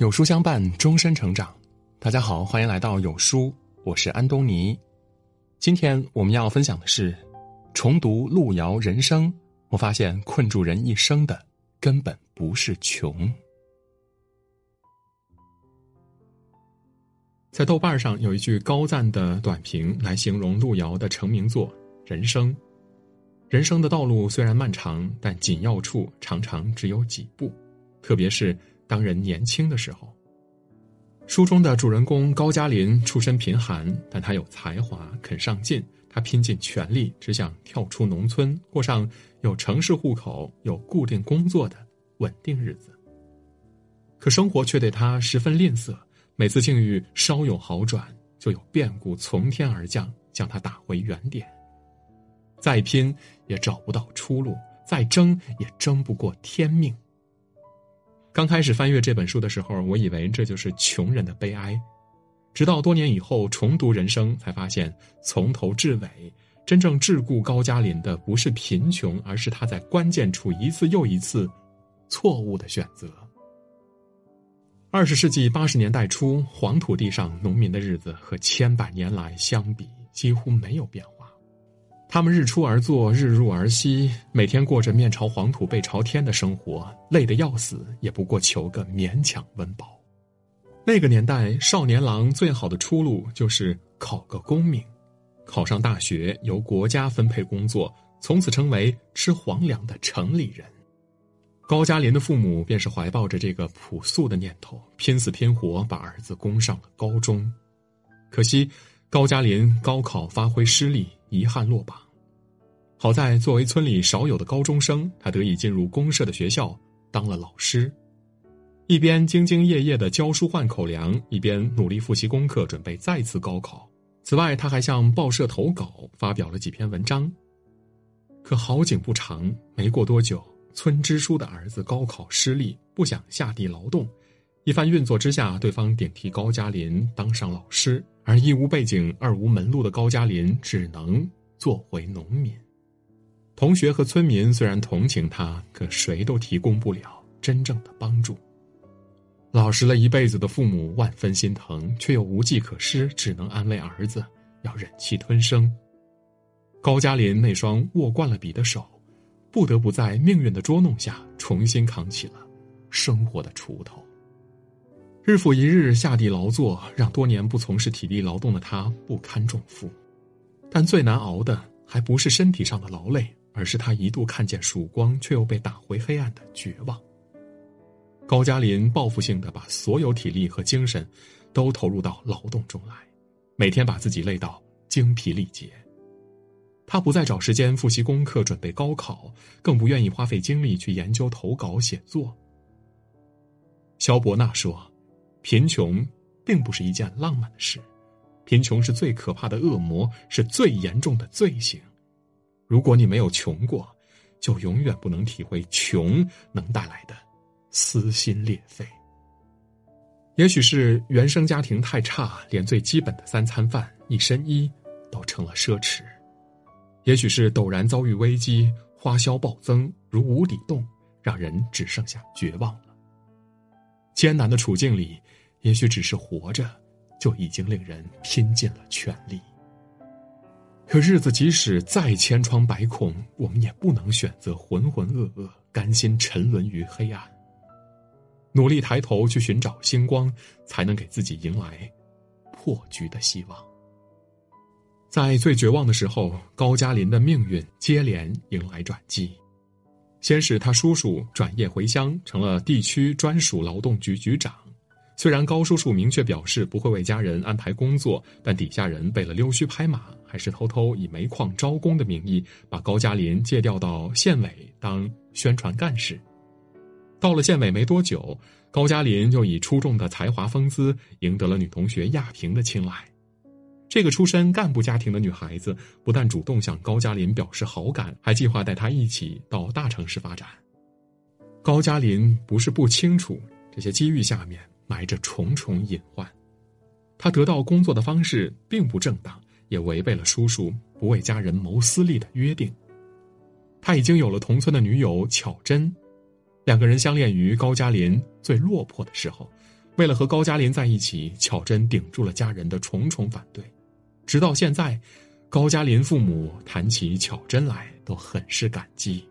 有书相伴，终身成长。大家好，欢迎来到有书，我是安东尼。今天我们要分享的是重读路遥人生，我发现困住人一生的根本不是穷。在豆瓣上有一句高赞的短评来形容路遥的成名作《人生》。人生的道路虽然漫长，但紧要处常常只有几步，特别是。当人年轻的时候，书中的主人公高加林出身贫寒，但他有才华，肯上进。他拼尽全力，只想跳出农村，过上有城市户口、有固定工作的稳定日子。可生活却对他十分吝啬，每次境遇稍有好转，就有变故从天而降，将他打回原点。再拼也找不到出路，再争也争不过天命。刚开始翻阅这本书的时候，我以为这就是穷人的悲哀，直到多年以后重读人生，才发现从头至尾，真正桎梏高加林的不是贫穷，而是他在关键处一次又一次错误的选择。二十世纪八十年代初，黄土地上农民的日子和千百年来相比几乎没有变化。他们日出而作，日入而息，每天过着面朝黄土背朝天的生活，累得要死，也不过求个勉强温饱。那个年代，少年郎最好的出路就是考个功名，考上大学，由国家分配工作，从此成为吃皇粮的城里人。高加林的父母便是怀抱着这个朴素的念头，拼死拼活把儿子供上了高中。可惜，高加林高考发挥失利。遗憾落榜，好在作为村里少有的高中生，他得以进入公社的学校当了老师，一边兢兢业业的教书换口粮，一边努力复习功课，准备再次高考。此外，他还向报社投稿，发表了几篇文章。可好景不长，没过多久，村支书的儿子高考失利，不想下地劳动。一番运作之下，对方顶替高加林当上老师。而一无背景、二无门路的高加林只能做回农民。同学和村民虽然同情他，可谁都提供不了真正的帮助。老实了一辈子的父母万分心疼，却又无计可施，只能安慰儿子要忍气吞声。高加林那双握惯了笔的手，不得不在命运的捉弄下重新扛起了生活的锄头。日复一日下地劳作，让多年不从事体力劳动的他不堪重负。但最难熬的还不是身体上的劳累，而是他一度看见曙光，却又被打回黑暗的绝望。高加林报复性的把所有体力和精神都投入到劳动中来，每天把自己累到精疲力竭。他不再找时间复习功课、准备高考，更不愿意花费精力去研究投稿写作。肖伯纳说。贫穷并不是一件浪漫的事，贫穷是最可怕的恶魔，是最严重的罪行。如果你没有穷过，就永远不能体会穷能带来的撕心裂肺。也许是原生家庭太差，连最基本的三餐饭、一身衣都成了奢侈；也许是陡然遭遇危机，花销暴增如无底洞，让人只剩下绝望了。艰难的处境里，也许只是活着，就已经令人拼尽了全力。可日子即使再千疮百孔，我们也不能选择浑浑噩噩，甘心沉沦于黑暗。努力抬头去寻找星光，才能给自己迎来破局的希望。在最绝望的时候，高加林的命运接连迎来转机。先是他叔叔转业回乡，成了地区专属劳动局局长。虽然高叔叔明确表示不会为家人安排工作，但底下人为了溜须拍马，还是偷偷以煤矿招工的名义，把高加林借调到县委当宣传干事。到了县委没多久，高加林就以出众的才华风姿，赢得了女同学亚萍的青睐。这个出身干部家庭的女孩子，不但主动向高加林表示好感，还计划带他一起到大城市发展。高加林不是不清楚这些机遇下面埋着重重隐患，他得到工作的方式并不正当，也违背了叔叔不为家人谋私利的约定。他已经有了同村的女友巧珍，两个人相恋于高加林最落魄的时候。为了和高加林在一起，巧珍顶住了家人的重重反对。直到现在，高加林父母谈起巧珍来都很是感激。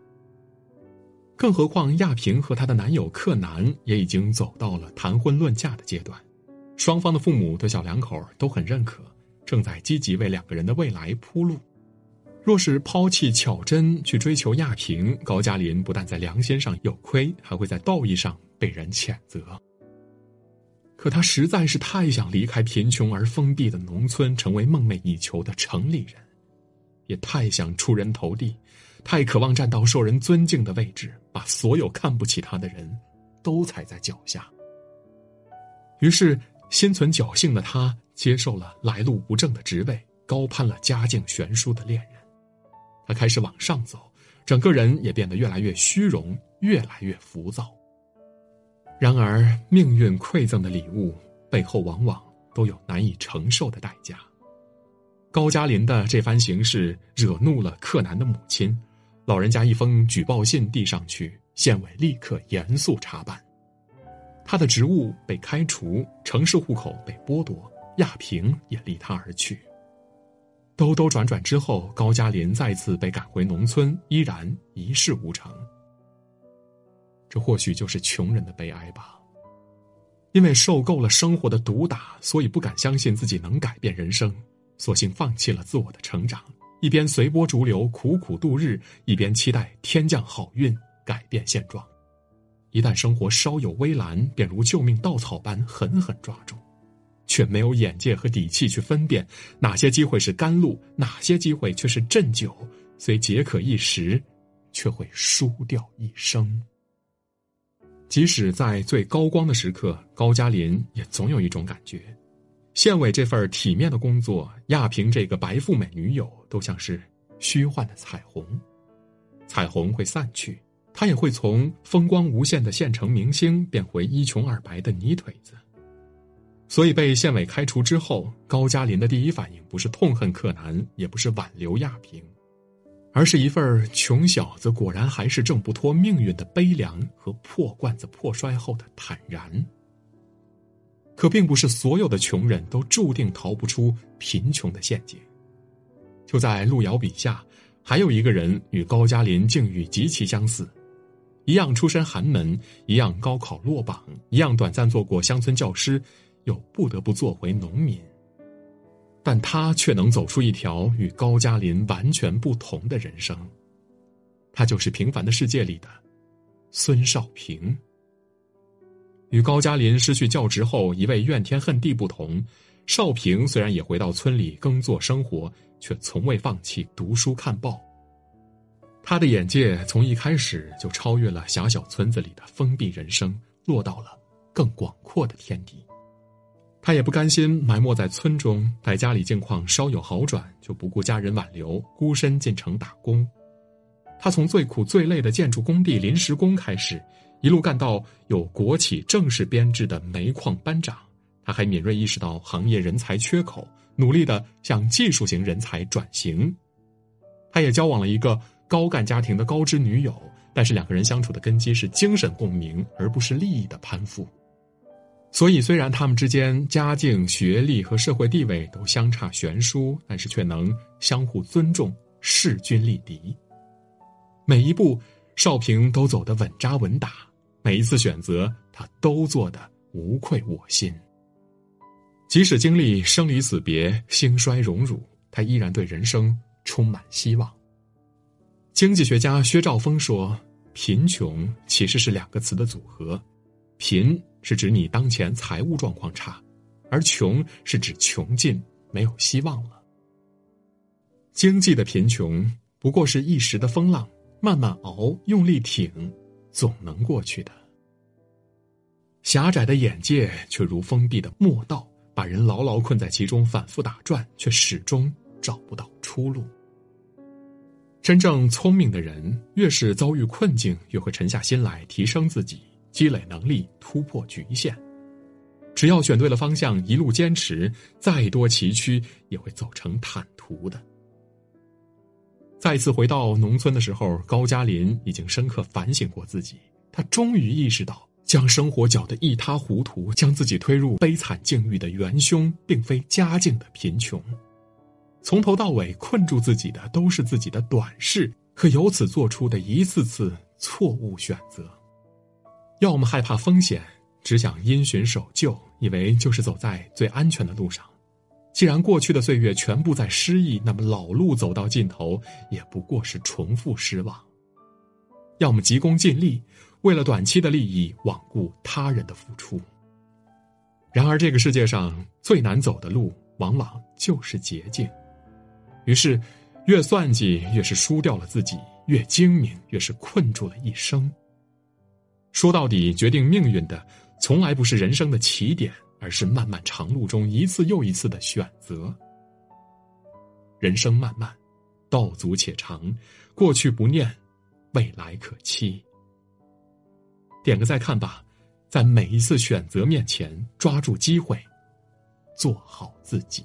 更何况亚平和她的男友克南也已经走到了谈婚论嫁的阶段，双方的父母对小两口都很认可，正在积极为两个人的未来铺路。若是抛弃巧珍去追求亚平，高加林不但在良心上有亏，还会在道义上被人谴责。可他实在是太想离开贫穷而封闭的农村，成为梦寐以求的城里人，也太想出人头地，太渴望站到受人尊敬的位置，把所有看不起他的人都踩在脚下。于是，心存侥幸的他接受了来路不正的职位，高攀了家境悬殊的恋人。他开始往上走，整个人也变得越来越虚荣，越来越浮躁。然而，命运馈赠的礼物背后，往往都有难以承受的代价。高加林的这番行事惹怒了克南的母亲，老人家一封举报信递上去，县委立刻严肃查办。他的职务被开除，城市户口被剥夺，亚平也离他而去。兜兜转转之后，高加林再次被赶回农村，依然一事无成。这或许就是穷人的悲哀吧。因为受够了生活的毒打，所以不敢相信自己能改变人生，索性放弃了自我的成长，一边随波逐流苦苦度日，一边期待天降好运改变现状。一旦生活稍有微澜，便如救命稻草般狠狠抓住，却没有眼界和底气去分辨哪些机会是甘露，哪些机会却是鸩酒，虽解渴一时，却会输掉一生。即使在最高光的时刻，高加林也总有一种感觉：县委这份体面的工作，亚平这个白富美女友，都像是虚幻的彩虹。彩虹会散去，她也会从风光无限的县城明星变回一穷二白的泥腿子。所以被县委开除之后，高加林的第一反应不是痛恨柯南，也不是挽留亚平。而是一份穷小子果然还是挣不脱命运的悲凉和破罐子破摔后的坦然。可并不是所有的穷人都注定逃不出贫穷的陷阱。就在路遥笔下，还有一个人与高加林境遇极其相似，一样出身寒门，一样高考落榜，一样短暂做过乡村教师，又不得不做回农民。但他却能走出一条与高加林完全不同的人生。他就是《平凡的世界》里的孙少平。与高加林失去教职后一味怨天恨地不同，少平虽然也回到村里耕作生活，却从未放弃读书看报。他的眼界从一开始就超越了狭小村子里的封闭人生，落到了更广阔的天地。他也不甘心埋没在村中，待家里境况稍有好转，就不顾家人挽留，孤身进城打工。他从最苦最累的建筑工地临时工开始，一路干到有国企正式编制的煤矿班长。他还敏锐意识到行业人才缺口，努力的向技术型人才转型。他也交往了一个高干家庭的高知女友，但是两个人相处的根基是精神共鸣，而不是利益的攀附。所以，虽然他们之间家境、学历和社会地位都相差悬殊，但是却能相互尊重、势均力敌。每一步，少平都走得稳扎稳打；每一次选择，他都做得无愧我心。即使经历生离死别、兴衰荣辱，他依然对人生充满希望。经济学家薛兆丰说：“贫穷其实是两个词的组合，贫。”是指你当前财务状况差，而穷是指穷尽没有希望了。经济的贫穷不过是一时的风浪，慢慢熬，用力挺，总能过去的。狭窄的眼界却如封闭的莫道，把人牢牢困在其中，反复打转，却始终找不到出路。真正聪明的人，越是遭遇困境，越会沉下心来提升自己。积累能力，突破局限。只要选对了方向，一路坚持，再多崎岖也会走成坦途的。再次回到农村的时候，高加林已经深刻反省过自己。他终于意识到，将生活搅得一塌糊涂，将自己推入悲惨境遇的元凶，并非家境的贫穷，从头到尾困住自己的都是自己的短视和由此做出的一次次错误选择。要么害怕风险，只想因循守旧，以为就是走在最安全的路上。既然过去的岁月全部在失意，那么老路走到尽头，也不过是重复失望。要么急功近利，为了短期的利益罔顾他人的付出。然而，这个世界上最难走的路，往往就是捷径。于是，越算计越是输掉了自己，越精明越是困住了一生。说到底，决定命运的，从来不是人生的起点。而是漫漫长路中一次又一次的选择。人生漫漫，道阻且长，过去不念，未来可期。点个再看吧，在每一次选择面前，抓住机会，做好自己。